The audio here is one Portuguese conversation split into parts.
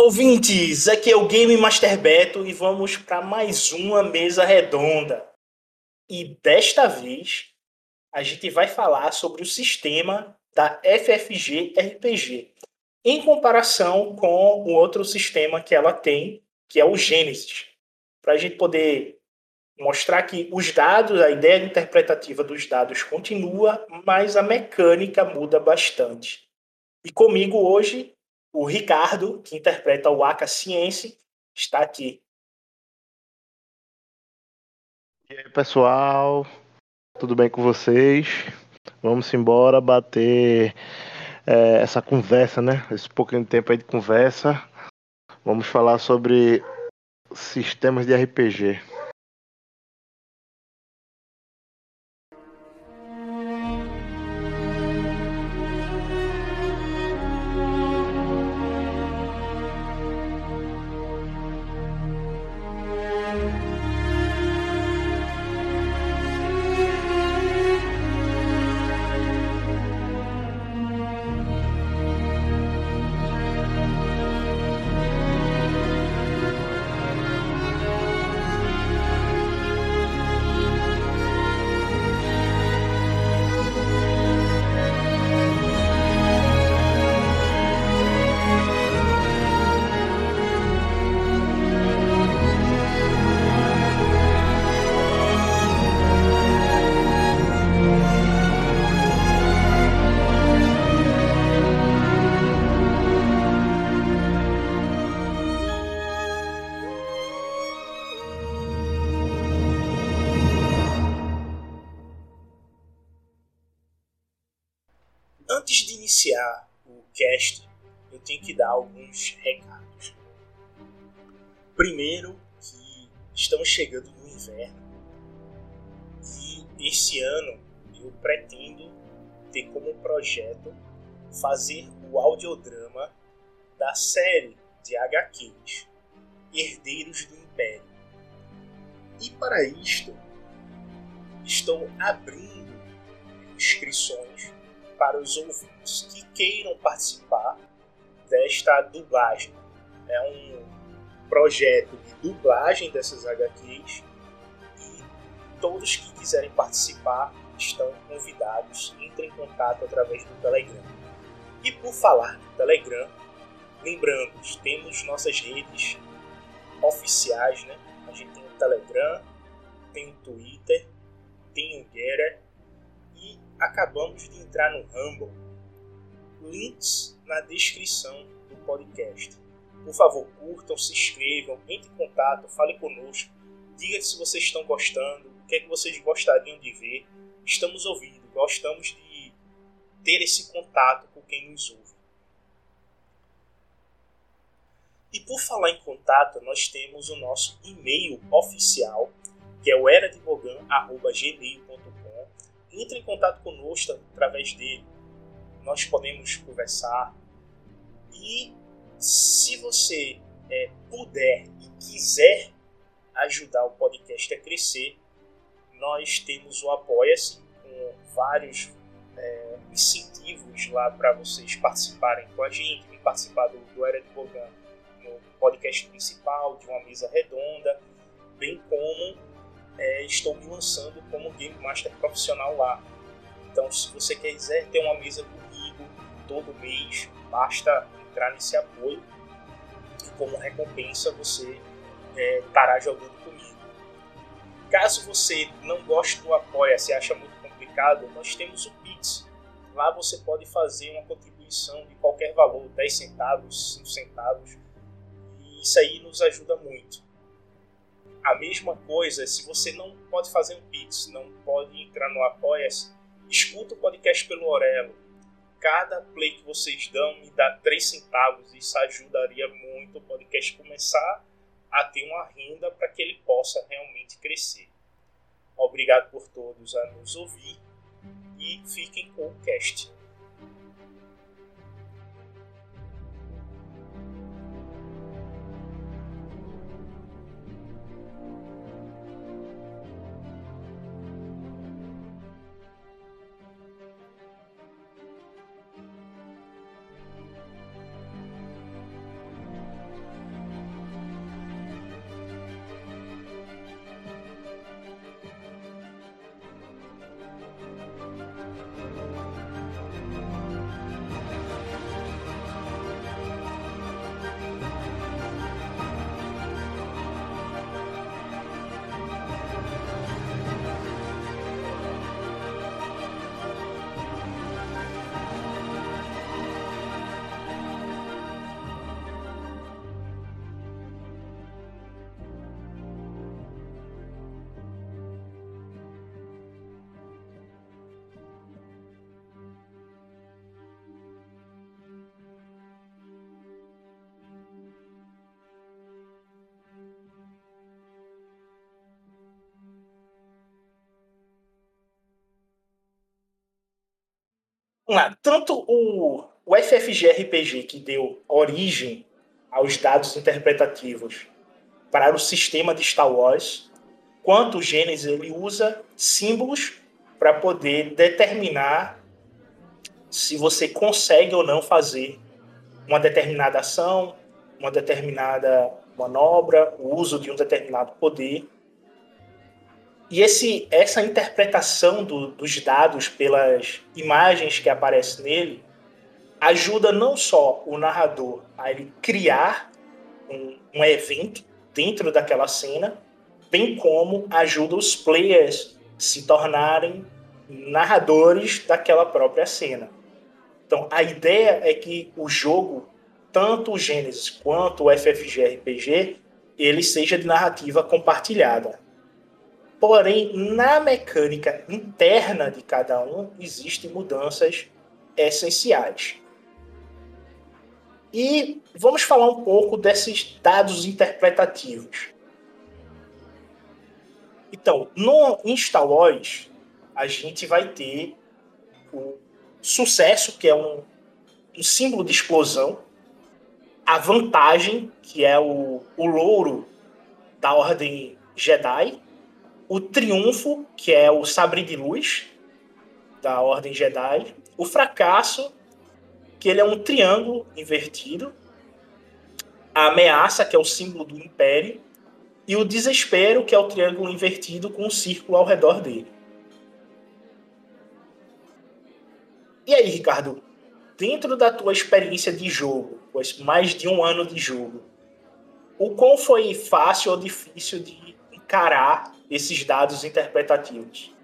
Olá, ouvintes! Aqui é o Game Master Beto e vamos para mais uma mesa redonda. E desta vez a gente vai falar sobre o sistema da FFG RPG, em comparação com o outro sistema que ela tem, que é o Genesis, para a gente poder mostrar que os dados, a ideia interpretativa dos dados continua, mas a mecânica muda bastante. E comigo hoje, o Ricardo, que interpreta o Aka Ciência, está aqui. E aí, pessoal? Tudo bem com vocês? Vamos embora bater é, essa conversa, né? Esse pouquinho de tempo aí de conversa. Vamos falar sobre sistemas de RPG. Eu tenho que dar alguns recados. Primeiro, que estamos chegando no inverno e esse ano eu pretendo ter como projeto fazer o audiodrama da série de HQs Herdeiros do Império. E para isto, estou abrindo inscrições para os ouvintes que queiram participar desta dublagem. É um projeto de dublagem dessas HQs e todos que quiserem participar estão convidados. Entrem em contato através do Telegram. E por falar do Telegram, lembrando, temos nossas redes oficiais, né? A gente tem o Telegram, tem o Twitter, tem o Getter acabamos de entrar no Rumble. Links na descrição do podcast. Por favor, curtam, se inscrevam, entrem em contato, falem conosco, digam se vocês estão gostando, o que é que vocês gostariam de ver. Estamos ouvindo, gostamos de ter esse contato com quem nos ouve. E por falar em contato, nós temos o nosso e-mail oficial, que é o erademogan.gmail.com entre em contato conosco através dele. Nós podemos conversar. E se você é, puder e quiser ajudar o podcast a crescer, nós temos o Apoia-se com vários é, incentivos lá para vocês participarem com a gente, participar do, do Era de Bogan no podcast principal, de uma mesa redonda, bem como estou me lançando como Game Master profissional lá. Então, se você quiser ter uma mesa comigo todo mês, basta entrar nesse apoio e, como recompensa, você é, jogando comigo. Caso você não goste do apoia, se acha muito complicado, nós temos o Pix. Lá você pode fazer uma contribuição de qualquer valor, 10 centavos, 5 centavos, e isso aí nos ajuda muito. A mesma coisa, se você não pode fazer um Pix, não pode entrar no Apoia-se, escuta o podcast pelo Orelo. Cada play que vocês dão me dá 3 centavos. Isso ajudaria muito o podcast começar a ter uma renda para que ele possa realmente crescer. Obrigado por todos a nos ouvir e fiquem com o cast. Vamos lá. Tanto o, o FFG RPG, que deu origem aos dados interpretativos para o sistema de Star Wars, quanto o Gênesis ele usa símbolos para poder determinar se você consegue ou não fazer uma determinada ação, uma determinada manobra, o uso de um determinado poder. E esse, essa interpretação do, dos dados pelas imagens que aparecem nele ajuda não só o narrador a ele criar um, um evento dentro daquela cena, bem como ajuda os players se tornarem narradores daquela própria cena. Então, a ideia é que o jogo, tanto o Gênesis quanto o FFG RPG, ele seja de narrativa compartilhada. Porém, na mecânica interna de cada um, existem mudanças essenciais. E vamos falar um pouco desses dados interpretativos. Então, no Wars, a gente vai ter o sucesso, que é um, um símbolo de explosão, a vantagem, que é o, o louro da Ordem Jedi, o triunfo, que é o sabre de luz da Ordem Jedi, o fracasso, que ele é um triângulo invertido, a ameaça, que é o símbolo do império, e o desespero, que é o triângulo invertido com um círculo ao redor dele. E aí, Ricardo, dentro da tua experiência de jogo, mais de um ano de jogo, o quão foi fácil ou difícil de encarar esses dados interpretativos?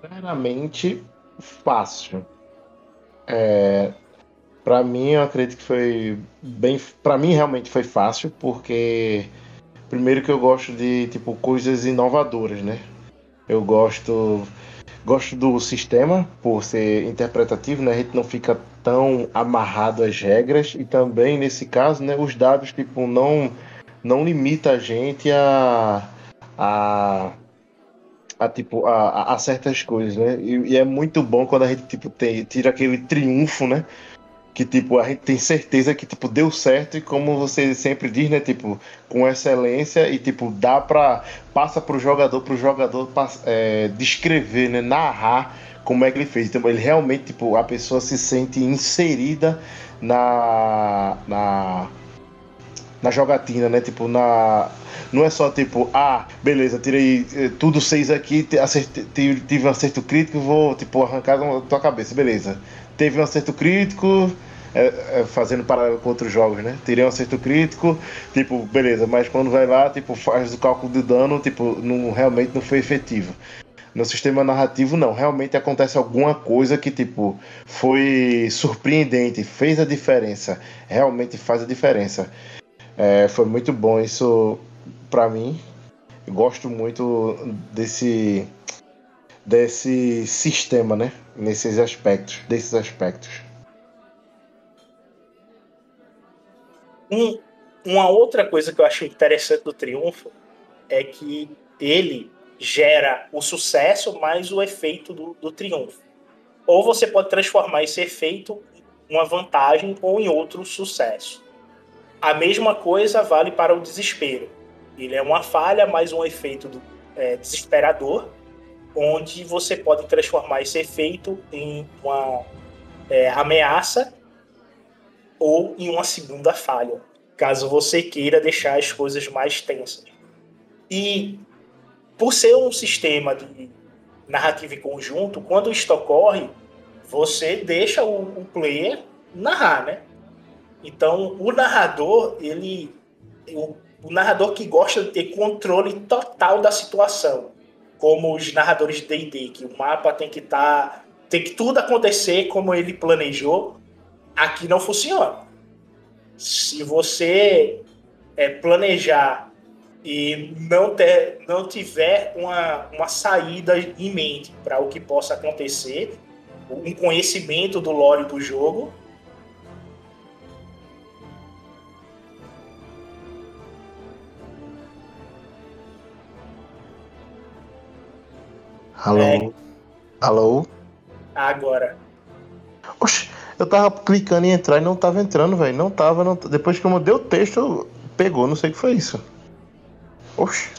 Sinceramente, fácil. É, para mim, eu acredito que foi bem. Para mim, realmente foi fácil, porque primeiro que eu gosto de tipo coisas inovadoras, né? Eu gosto gosto do sistema por ser interpretativo, né? A gente não fica tão amarrado às regras e também nesse caso, né, os dados tipo não não limita a gente a a, a tipo a, a certas coisas, né? E, e, é muito bom quando a gente tipo tem, tira aquele triunfo, né? que tipo a gente tem certeza que tipo deu certo e como você sempre diz né tipo com excelência e tipo dá para passa para o jogador para o jogador é, descrever né narrar como é que ele fez então ele realmente tipo a pessoa se sente inserida na na na jogatina né tipo na não é só tipo ah beleza tirei eh, tudo seis aqui acertei, tive um acerto crítico vou tipo arrancar da tua cabeça beleza teve um acerto crítico, é, é, fazendo paralelo com outros jogos, né? Teria um acerto crítico, tipo, beleza, mas quando vai lá, tipo, faz o cálculo de dano, tipo, não, realmente não foi efetivo. No sistema narrativo, não. Realmente acontece alguma coisa que, tipo, foi surpreendente, fez a diferença. Realmente faz a diferença. É, foi muito bom isso para mim. Eu gosto muito desse desse sistema, né? Nesses aspectos, desses aspectos. Um, uma outra coisa que eu acho interessante do Triunfo é que ele gera o sucesso mais o efeito do, do triunfo. Ou você pode transformar esse efeito em uma vantagem ou em outro sucesso. A mesma coisa vale para o desespero. Ele é uma falha mais um efeito do, é, desesperador onde você pode transformar esse efeito em uma é, ameaça ou em uma segunda falha, caso você queira deixar as coisas mais tensas. E por ser um sistema de narrativa em conjunto, quando isto ocorre, você deixa o, o player narrar, né? Então, o narrador, ele o, o narrador que gosta de ter controle total da situação como os narradores de D&D, que o mapa tem que estar, tá, tem que tudo acontecer como ele planejou. Aqui não funciona. Se você é, planejar e não, ter, não tiver uma, uma saída em mente para o que possa acontecer, um conhecimento do lore do jogo, Alô? É... Alô? Agora. Oxe, eu tava clicando em entrar e não tava entrando, velho. Não tava, não... Depois que eu mudei o texto, pegou, não sei o que foi isso. Oxe.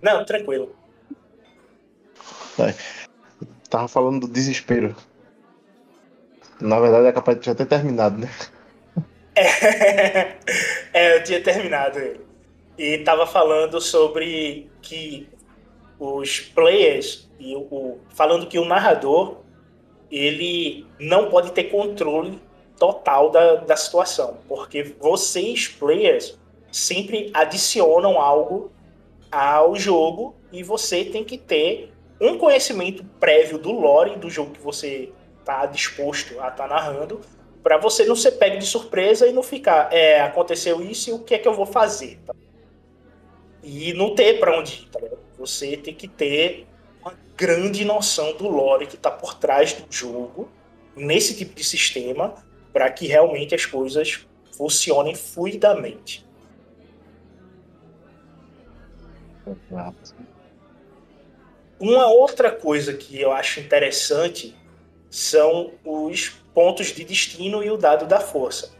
Não, tranquilo. É. Tava falando do desespero. Na verdade é capaz de já ter terminado, né? É, é eu tinha terminado ele. E tava falando sobre que os players e o, falando que o narrador ele não pode ter controle total da, da situação, porque vocês players sempre adicionam algo ao jogo e você tem que ter um conhecimento prévio do lore do jogo que você está disposto a estar tá narrando, para você não ser pego de surpresa e não ficar, é, aconteceu isso e o que é que eu vou fazer? Tá? E não ter para onde ir, tá Você tem que ter uma grande noção do lore que está por trás do jogo, nesse tipo de sistema, para que realmente as coisas funcionem fluidamente. Exato. Uma outra coisa que eu acho interessante são os pontos de destino e o dado da força.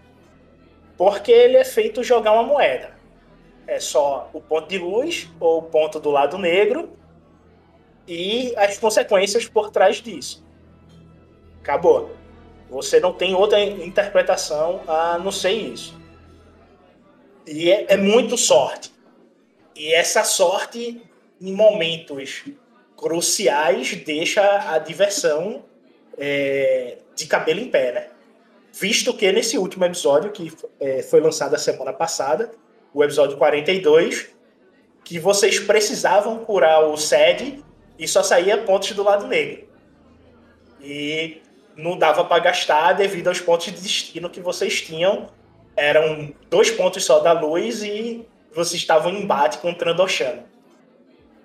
Porque ele é feito jogar uma moeda. É só o ponto de luz ou o ponto do lado negro e as consequências por trás disso. Acabou. Você não tem outra interpretação a não ser isso. E é, é muito sorte. E essa sorte, em momentos cruciais, deixa a diversão é, de cabelo em pé, né? Visto que nesse último episódio, que é, foi lançado a semana passada, o episódio 42, que vocês precisavam curar o SED e só saía pontos do lado negro. E não dava para gastar devido aos pontos de destino que vocês tinham. Eram dois pontos só da luz e vocês estavam em embate com o Trandoshan.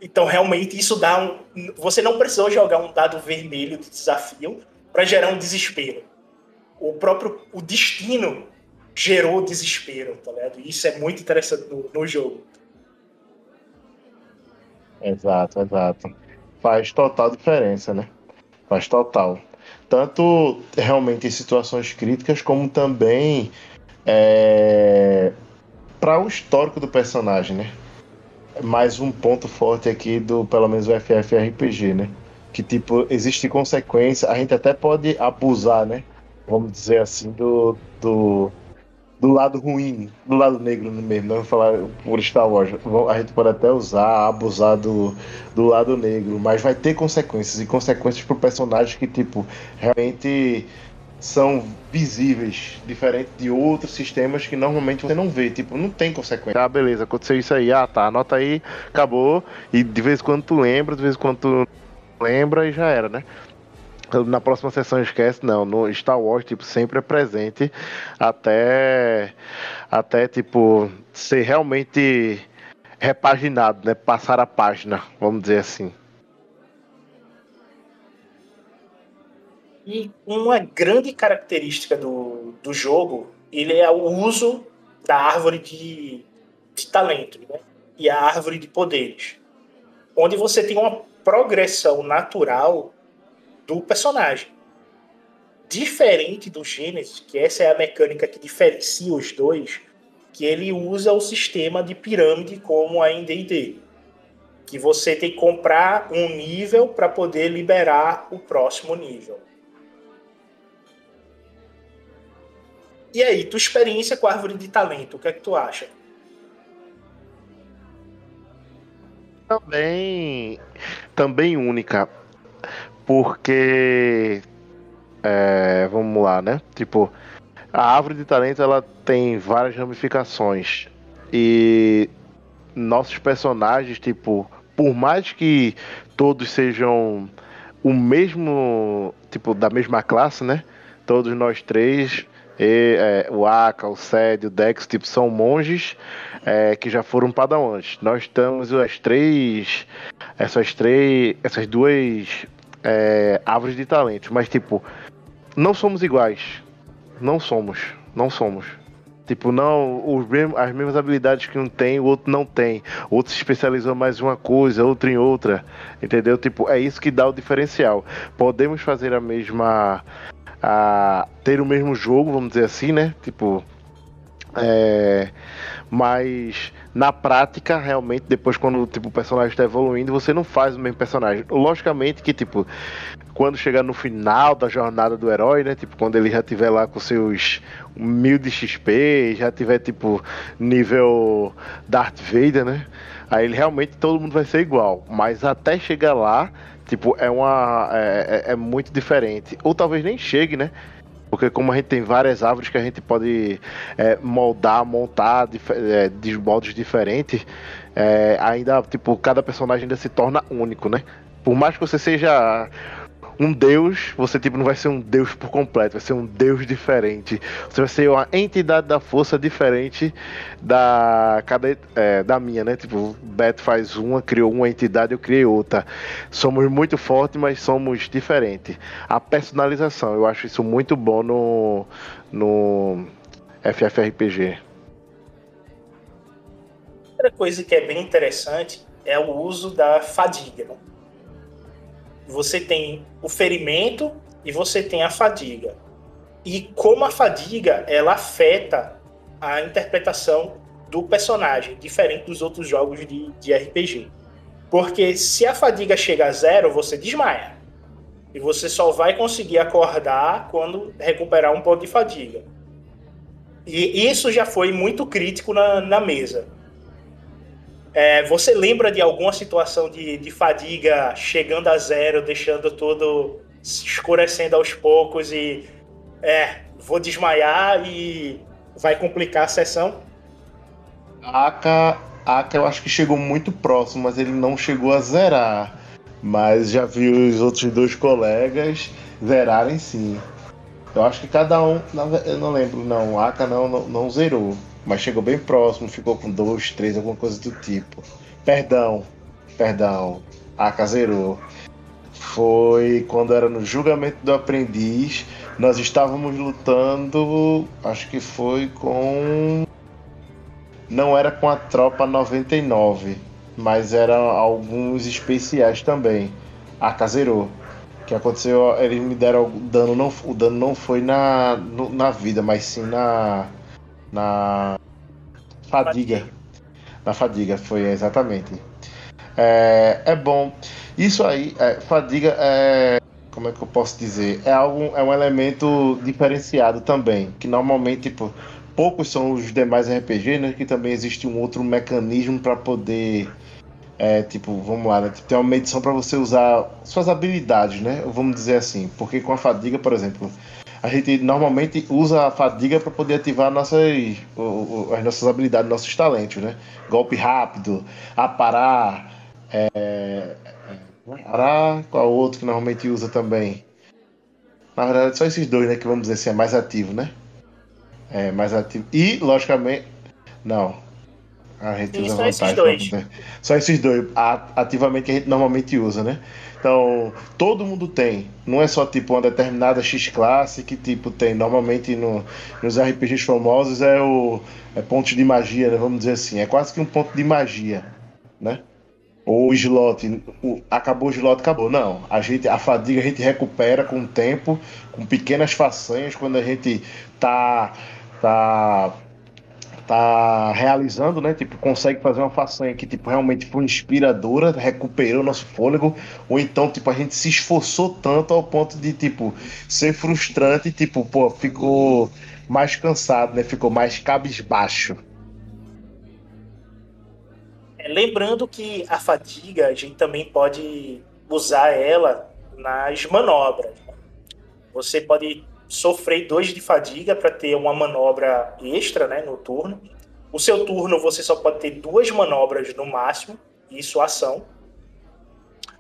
Então, realmente, isso dá um. Você não precisou jogar um dado vermelho de desafio para gerar um desespero. O próprio o destino gerou desespero, tá ligado? Isso é muito interessante no, no jogo. Exato, exato. Faz total diferença, né? Faz total. Tanto realmente em situações críticas, como também é, para o histórico do personagem, né? Mais um ponto forte aqui do, pelo menos, o FFRPG, né? Que, tipo, existe consequência, a gente até pode abusar, né? Vamos dizer assim, do, do, do lado ruim, do lado negro mesmo, não vou falar por Star Wars. A gente pode até usar, abusar do, do lado negro, mas vai ter consequências, e consequências pro personagem que, tipo, realmente são visíveis, diferente de outros sistemas que normalmente você não vê, tipo, não tem consequência. Ah, beleza, aconteceu isso aí, ah tá, anota aí, acabou, e de vez em quando tu lembra, de vez em quando tu lembra e já era, né? Na próxima sessão esquece, não, no Star Wars, tipo, sempre é presente até, até tipo, ser realmente repaginado, né? Passar a página, vamos dizer assim. E uma grande característica do, do jogo, ele é o uso da árvore de, de talento né? e a árvore de poderes, onde você tem uma progressão natural do personagem. Diferente do Gênesis, que essa é a mecânica que diferencia os dois, que ele usa o sistema de pirâmide como a em D&D, que você tem que comprar um nível para poder liberar o próximo nível. E aí, tua experiência com a árvore de talento, o que é que tu acha? Também, também única, porque é, vamos lá, né? Tipo, a árvore de talento ela tem várias ramificações e nossos personagens, tipo, por mais que todos sejam o mesmo, tipo, da mesma classe, né? Todos nós três e, é, o Aka, o Sed, o Dex, tipo, são monges é, que já foram padawans. Nós estamos as três, essas três, essas duas é, árvores de talentos, mas tipo, não somos iguais. Não somos, não somos. Tipo, não, os mesmos, as mesmas habilidades que um tem, o outro não tem. O outro se especializou mais em uma coisa, outro em outra. Entendeu? Tipo, é isso que dá o diferencial. Podemos fazer a mesma. A, ter o mesmo jogo, vamos dizer assim, né? Tipo. É, mas na prática, realmente, depois quando tipo, o personagem está evoluindo, você não faz o mesmo personagem. Logicamente que, tipo, quando chegar no final da jornada do herói, né? Tipo, quando ele já tiver lá com seus mil de XP, já tiver, tipo, nível Darth Vader, né? Aí ele realmente todo mundo vai ser igual. Mas até chegar lá, tipo, é uma. é, é, é muito diferente. Ou talvez nem chegue, né? Porque como a gente tem várias árvores que a gente pode é, moldar, montar é, de modos diferentes, é, ainda, tipo, cada personagem ainda se torna único, né? Por mais que você seja um deus, você tipo não vai ser um deus por completo, vai ser um deus diferente. Você vai ser uma entidade da força diferente da cada é, da minha, né? Tipo, Beto faz uma, criou uma entidade, eu criei outra. Somos muito fortes, mas somos diferentes. A personalização, eu acho isso muito bom no no FFRPG. Outra coisa que é bem interessante é o uso da fadiga. Né? Você tem o ferimento e você tem a fadiga. E como a fadiga ela afeta a interpretação do personagem, diferente dos outros jogos de, de RPG. Porque se a fadiga chega a zero, você desmaia. E você só vai conseguir acordar quando recuperar um ponto de fadiga. E isso já foi muito crítico na, na mesa. É, você lembra de alguma situação de, de fadiga chegando a zero, deixando tudo escurecendo aos poucos e é, vou desmaiar e vai complicar a sessão? Aka, Aka eu acho que chegou muito próximo, mas ele não chegou a zerar. Mas já vi os outros dois colegas zerarem sim. Eu acho que cada um. Eu não lembro, não. Aka não, não, não zerou mas chegou bem próximo, ficou com dois, três, alguma coisa do tipo. Perdão, perdão, a zerou. Foi quando era no julgamento do aprendiz, nós estávamos lutando, acho que foi com. Não era com a tropa 99, mas eram alguns especiais também. A. O que aconteceu, eles me deram dano, não, o dano não foi na, na vida, mas sim na na fadiga. Na fadiga, foi exatamente. É, é bom. Isso aí, é, fadiga é. Como é que eu posso dizer? É, algo, é um elemento diferenciado também. Que normalmente, tipo, poucos são os demais RPG, né? Que também existe um outro mecanismo para poder. É, tipo, vamos lá, né? Tipo, tem uma medição para você usar suas habilidades, né? Vamos dizer assim. Porque com a fadiga, por exemplo, a gente normalmente usa a fadiga para poder ativar nossas, as nossas habilidades, nossos talentos, né? Golpe rápido, aparar, é, parar, qual outro que normalmente usa também? Na verdade, só esses dois, né? Que vamos dizer assim, é mais ativo, né? É mais ativo. E, logicamente, não. A gente usa só Esses dois. Só esses dois, ativamente que a gente normalmente usa, né? Então, todo mundo tem. Não é só tipo uma determinada X-classe que tipo tem. Normalmente no, nos RPGs famosos é o é ponto de magia, né? vamos dizer assim. É quase que um ponto de magia, né? Ou o slot, o, acabou o slot, acabou. Não, a gente, a fadiga a gente recupera com o tempo, com pequenas façanhas, quando a gente tá, tá tá realizando, né? Tipo, consegue fazer uma façanha que, tipo, realmente foi inspiradora, recuperou nosso fôlego, ou então, tipo, a gente se esforçou tanto ao ponto de, tipo, ser frustrante, tipo, pô, ficou mais cansado, né? Ficou mais cabisbaixo. É, lembrando que a fadiga, a gente também pode usar ela nas manobras. Você pode sofrer dois de fadiga para ter uma manobra extra né, no turno. O seu turno você só pode ter duas manobras no máximo, isso ação.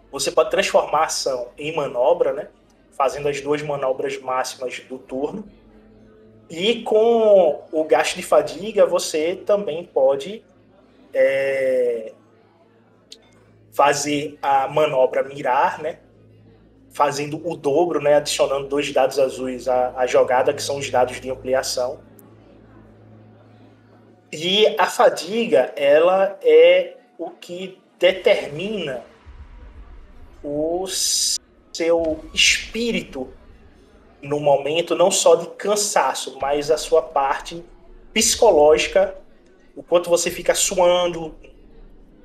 Você pode transformar a ação em manobra, né, fazendo as duas manobras máximas do turno. E com o gasto de fadiga você também pode é, fazer a manobra mirar, né? Fazendo o dobro, né, adicionando dois dados azuis à, à jogada, que são os dados de ampliação. E a fadiga, ela é o que determina o seu espírito no momento, não só de cansaço, mas a sua parte psicológica, o quanto você fica suando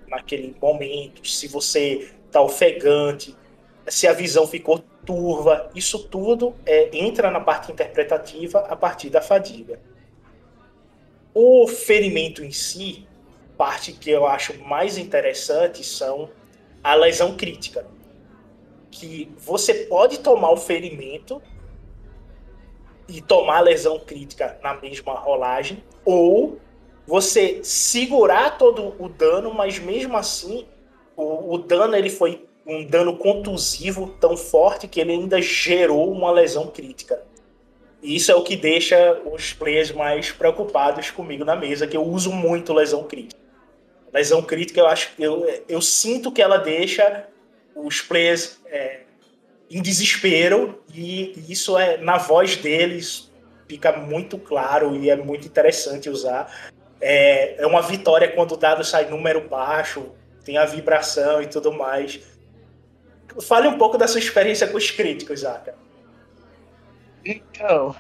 naquele momento, se você está ofegante, se a visão ficou turva, isso tudo é, entra na parte interpretativa a partir da fadiga. O ferimento em si, parte que eu acho mais interessante são a lesão crítica. Que você pode tomar o ferimento e tomar a lesão crítica na mesma rolagem, ou você segurar todo o dano, mas mesmo assim o, o dano ele foi um dano contusivo tão forte que ele ainda gerou uma lesão crítica. E isso é o que deixa os players mais preocupados comigo na mesa, que eu uso muito lesão crítica. Lesão crítica, eu acho eu, eu sinto que ela deixa os players é, em desespero, e isso é na voz deles fica muito claro e é muito interessante usar. É, é uma vitória quando o dado sai número baixo, tem a vibração e tudo mais. Fale um pouco da sua experiência com os críticos, Zaka. Então.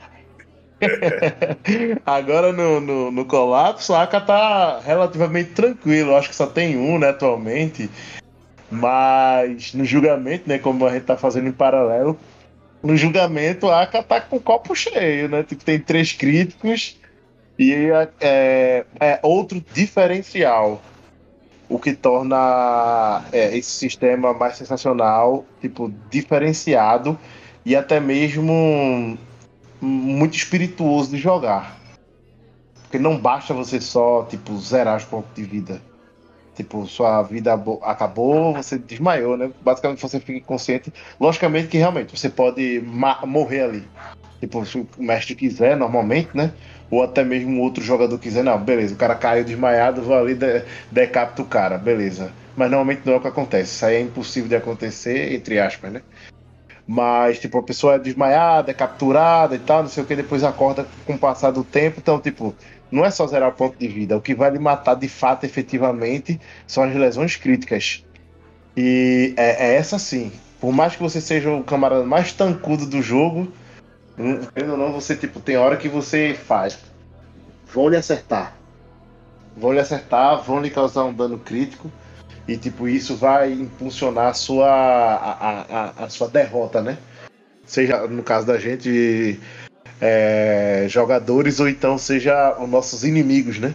Agora no, no, no, colapso, a Aka tá relativamente tranquilo. Acho que só tem um, né, atualmente. Mas no julgamento, né, como a gente tá fazendo em paralelo, no julgamento a Aka tá com o copo cheio, né? Tipo, tem três críticos e é, é outro diferencial o que torna é, esse sistema mais sensacional, tipo, diferenciado e até mesmo muito espirituoso de jogar. Porque não basta você só, tipo, zerar os pontos de vida. Tipo, sua vida acabou, você desmaiou, né? Basicamente você fica inconsciente. Logicamente que realmente você pode morrer ali. Tipo, se o mestre quiser, normalmente, né? ou até mesmo outro jogador quiser, não, beleza, o cara caiu desmaiado, vou ali, de, decapita o cara, beleza. Mas normalmente não é o que acontece, isso aí é impossível de acontecer, entre aspas, né? Mas, tipo, a pessoa é desmaiada, é capturada e tal, não sei o que, depois acorda com o passar do tempo, então, tipo, não é só zerar o ponto de vida, o que vai lhe matar de fato, efetivamente, são as lesões críticas. E é, é essa sim. Por mais que você seja o camarada mais tancudo do jogo, Querendo ou não, você tipo, tem hora que você faz. Vão lhe acertar. Vão lhe acertar, vão lhe causar um dano crítico. E tipo, isso vai impulsionar a sua, a, a, a sua derrota, né? Seja no caso da gente, é, jogadores, ou então seja os nossos inimigos, né?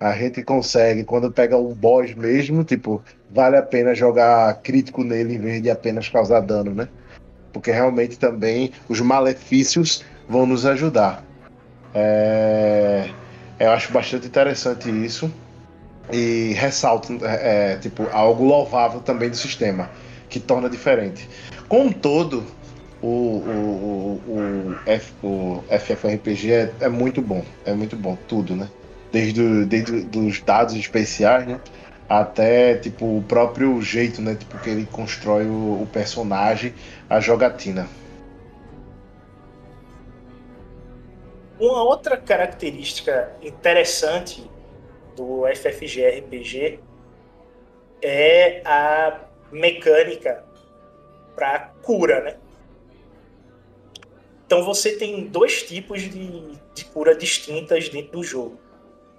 A gente consegue, quando pega um boss mesmo, tipo, vale a pena jogar crítico nele em vez de apenas causar dano, né? Porque realmente também os malefícios vão nos ajudar. É, eu acho bastante interessante isso e ressalto é, é, tipo algo louvável também do sistema que torna diferente. Com todo, o, o, o, F, o FFRPG é, é, muito bom, é muito bom tudo, né? Desde, desde os dados especiais, né? Até tipo o próprio jeito, né, tipo que ele constrói o, o personagem, a jogatina. Uma outra característica interessante do FFG RPG é a mecânica para cura, né? Então você tem dois tipos de, de cura distintas dentro do jogo.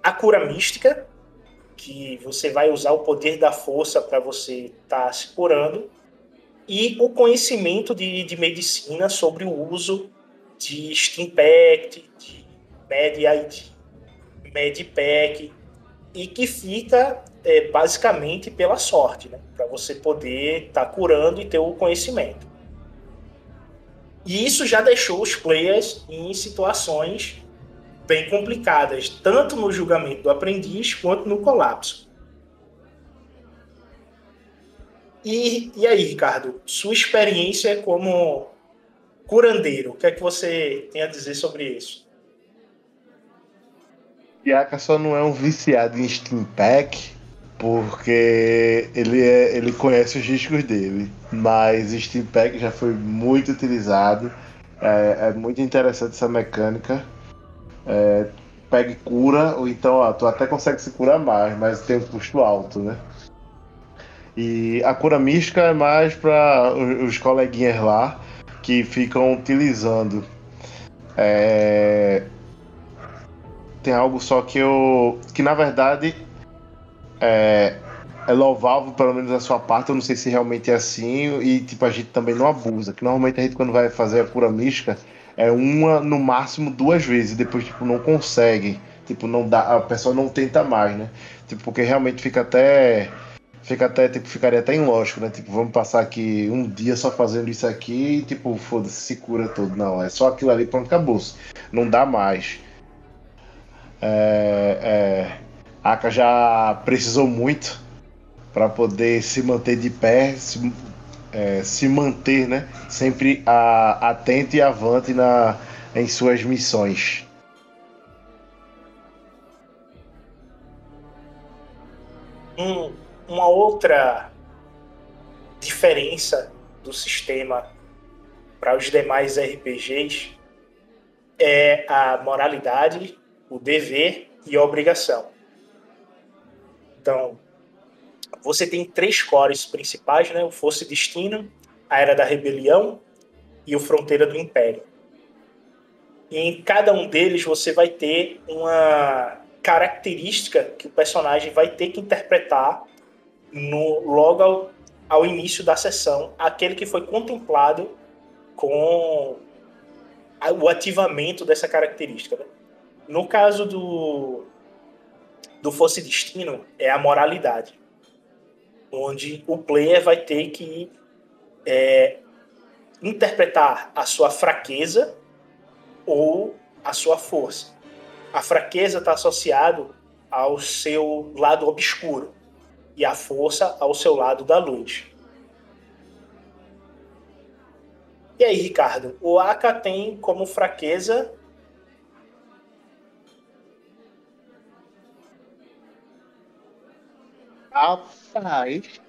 A cura mística, que você vai usar o poder da força para você estar tá se curando, e o conhecimento de, de medicina sobre o uso de Steampact, de MedID, MedPack, e que fica é, basicamente pela sorte, né? para você poder estar tá curando e ter o conhecimento. E isso já deixou os players em situações bem complicadas, tanto no julgamento do aprendiz quanto no colapso. E, e aí, Ricardo, sua experiência como curandeiro, o que é que você tem a dizer sobre isso? Yaka só não é um viciado em Steam Pack porque ele, é, ele conhece os riscos dele, mas Steam Pack já foi muito utilizado, é, é muito interessante essa mecânica é, pega cura, ou então ó, tu até consegue se curar mais, mas tem um custo alto, né? E a cura mística é mais para os coleguinhas lá que ficam utilizando. É... Tem algo só que eu. que na verdade é, é louvável, pelo menos da sua parte. Eu não sei se realmente é assim. E tipo, a gente também não abusa. Que normalmente a gente, quando vai fazer a cura mística, é uma, no máximo duas vezes. Depois, tipo, não consegue. Tipo, não dá. A pessoa não tenta mais, né? Tipo, porque realmente fica até fica até, tipo, ficaria até ilógico, né? Tipo, vamos passar aqui um dia só fazendo isso aqui e, tipo, foda-se, se cura tudo. Não, é só aquilo ali, pronto, acabou-se. Não dá mais. É, é, a Aka já precisou muito para poder se manter de pé, se, é, se manter, né? Sempre a, atento e avante na, em suas missões. Hum uma outra diferença do sistema para os demais RPGs é a moralidade, o dever e a obrigação. Então, você tem três cores principais, né? O Força e Destino, a Era da Rebelião e o Fronteira do Império. E em cada um deles você vai ter uma característica que o personagem vai ter que interpretar no, logo ao, ao início da sessão, aquele que foi contemplado com o ativamento dessa característica. Né? No caso do, do Fosse Destino, é a moralidade, onde o player vai ter que é, interpretar a sua fraqueza ou a sua força. A fraqueza está associado ao seu lado obscuro e a força ao seu lado da luz. E aí, Ricardo, o Aka tem como fraqueza Rapaz.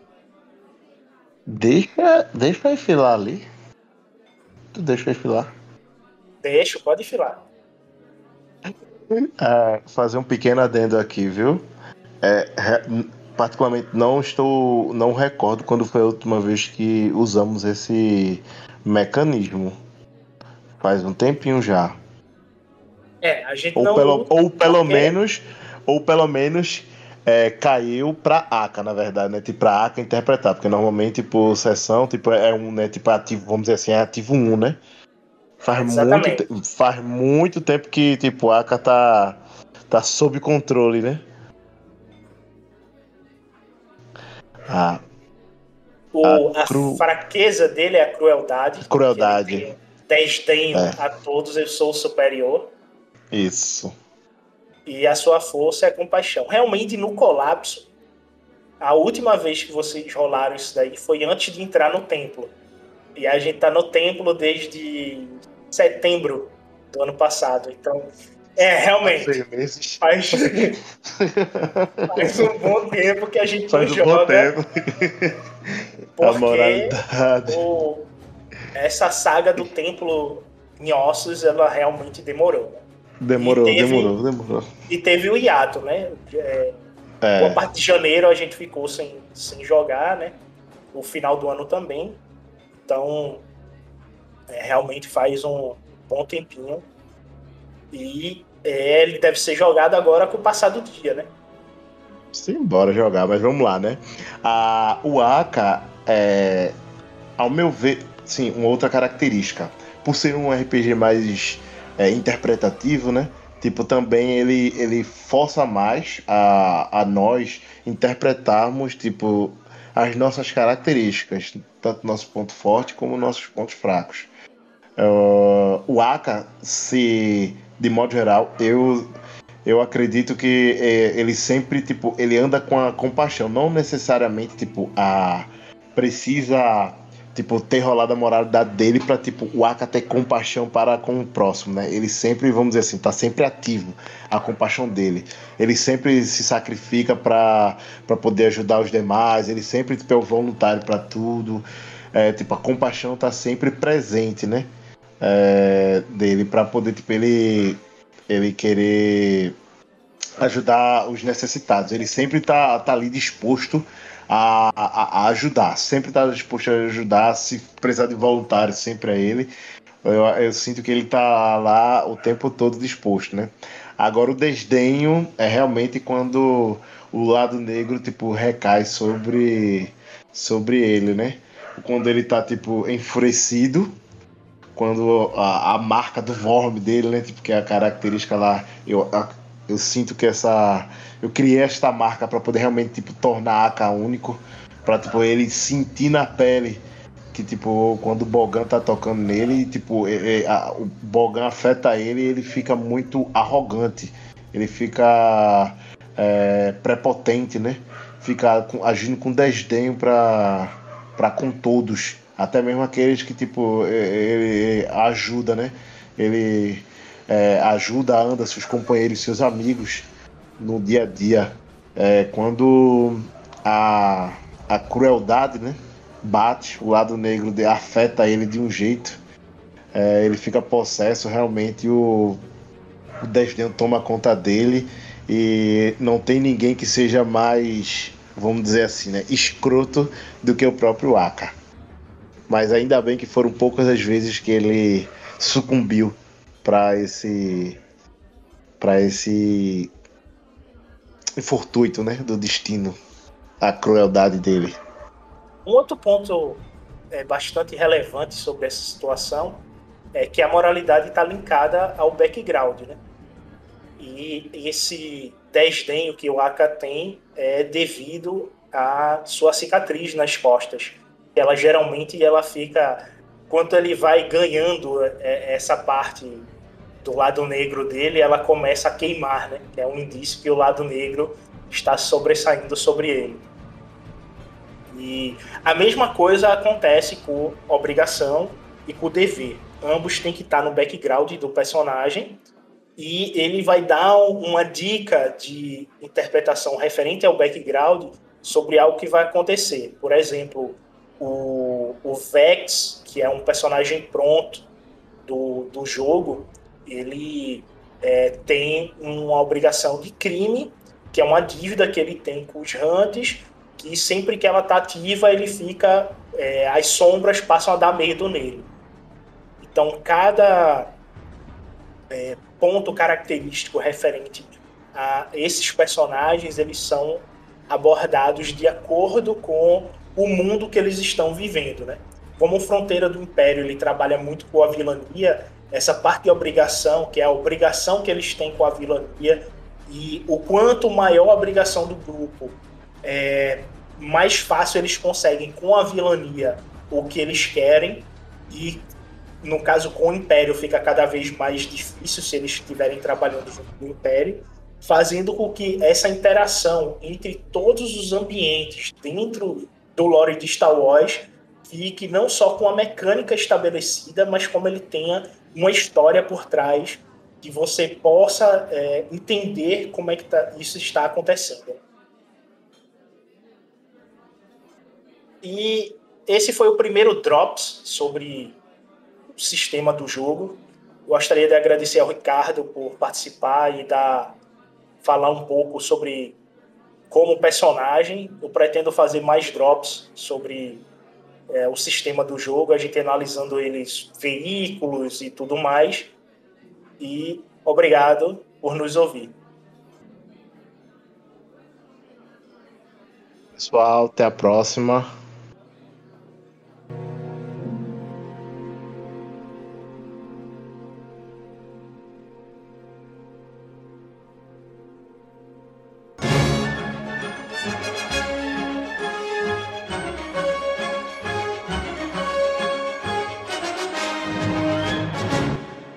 Deixa, deixa eu enfilar ali. Tu deixa eu enfilar. Deixa, pode enfilar. É, fazer um pequeno adendo aqui, viu? É, particularmente não estou, não recordo quando foi a última vez que usamos esse mecanismo. Faz um tempinho já. É, a gente ou não pelo, ou pelo menos, ou pelo menos é, caiu para ACA, na verdade, né? Tipo, pra ACA interpretar, porque normalmente, por sessão, tipo, é um, né? Tipo, ativo, vamos dizer assim, é ativo 1, né? Faz muito, faz muito tempo que, tipo, a ACA tá, tá sob controle, né? A, o, a, cru... a, fraqueza dele é a crueldade. Crueldade. Desdém é. a todos, eu sou superior. Isso. E a sua força é a compaixão. Realmente, no colapso, a última vez que vocês rolaram isso daí foi antes de entrar no templo. E a gente tá no templo desde setembro do ano passado. Então, é, realmente. Faz, faz um bom tempo que a gente faz não um joga. Bom tempo. Porque a moralidade. O, essa saga do templo em ossos, ela realmente demorou. Demorou, teve, demorou, demorou. E teve o hiato, né? É, é. Boa parte de janeiro a gente ficou sem, sem jogar, né? O final do ano também. Então, é, realmente faz um bom tempinho. E é, ele deve ser jogado agora com o passar do dia, né? Sim, bora jogar, mas vamos lá, né? A, o Aka, é, ao meu ver, sim, uma outra característica. Por ser um RPG mais é, interpretativo, né? Tipo, também ele, ele força mais a, a nós interpretarmos, tipo, as nossas características, tanto nosso ponto forte como nossos pontos fracos. Uh, o Aka se de modo geral, eu eu acredito que é, ele sempre tipo ele anda com a compaixão, não necessariamente tipo a precisa tipo ter rolado a moralidade dele para tipo o Aka ter compaixão para com o próximo, né? Ele sempre, vamos dizer assim, tá sempre ativo a compaixão dele. Ele sempre se sacrifica para poder ajudar os demais, ele sempre tipo, é o voluntário para tudo. É, tipo a compaixão tá sempre presente, né? é, dele para poder tipo ele ele querer ajudar os necessitados. Ele sempre tá, tá ali disposto a, a, a ajudar, sempre tá disposto a ajudar, se precisar de voluntário, sempre é ele. Eu, eu, sinto que ele tá lá o tempo todo disposto, né? Agora o desdenho é realmente quando o lado negro tipo recai sobre sobre ele, né? Quando ele tá tipo enfurecido, quando a, a marca do vorme dele, né? Tipo que é a característica lá, eu eu sinto que essa eu criei esta marca para poder realmente tipo tornar a AK único, para tipo ele sentir na pele que tipo quando o Bogan tá tocando nele, tipo é, a, o Bogan afeta ele, ele fica muito arrogante, ele fica é, prepotente, né? Fica agindo com desdenho para para com todos, até mesmo aqueles que tipo ele, ele ajuda, né? Ele é, ajuda, anda seus companheiros, seus amigos no dia a dia. É, quando a, a crueldade, né? bate, o lado negro de, afeta ele de um jeito, é, ele fica possesso, realmente o, o desdém toma conta dele e não tem ninguém que seja mais, vamos dizer assim, né, escroto do que o próprio Aka. Mas ainda bem que foram poucas as vezes que ele sucumbiu para esse para esse fortuito, né, do destino, a crueldade dele. Um outro ponto é, bastante relevante sobre essa situação é que a moralidade está linkada ao background, né? E esse desdenho que o Aka tem é devido à sua cicatriz nas costas. Ela geralmente ela fica quando ele vai ganhando é, essa parte do lado negro dele, ela começa a queimar, né? É um indício que o lado negro está sobressaindo sobre ele. E a mesma coisa acontece com obrigação e com dever. Ambos têm que estar no background do personagem e ele vai dar uma dica de interpretação referente ao background sobre algo que vai acontecer. Por exemplo, o, o Vex, que é um personagem pronto do, do jogo, ele é, tem uma obrigação de crime, que é uma dívida que ele tem com os Hunters, que sempre que ela está ativa, ele fica. É, as sombras passam a dar medo nele. Então, cada é, ponto característico referente a esses personagens, eles são abordados de acordo com o mundo que eles estão vivendo, né? Como Fronteira do Império, ele trabalha muito com a vilania, essa parte de obrigação, que é a obrigação que eles têm com a vilania, e o quanto maior a obrigação do grupo, é, mais fácil eles conseguem com a vilania o que eles querem e no caso com o Império fica cada vez mais difícil se eles estiverem trabalhando junto com o Império, fazendo com que essa interação entre todos os ambientes dentro do lore de Star Wars fique não só com a mecânica estabelecida, mas como ele tenha uma história por trás que você possa é, entender como é que tá, isso está acontecendo. E esse foi o primeiro Drops sobre o sistema do jogo. Gostaria de agradecer ao Ricardo por participar e dar, falar um pouco sobre como personagem. Eu pretendo fazer mais drops sobre é, o sistema do jogo, a gente analisando eles, veículos e tudo mais. E obrigado por nos ouvir. Pessoal, até a próxima.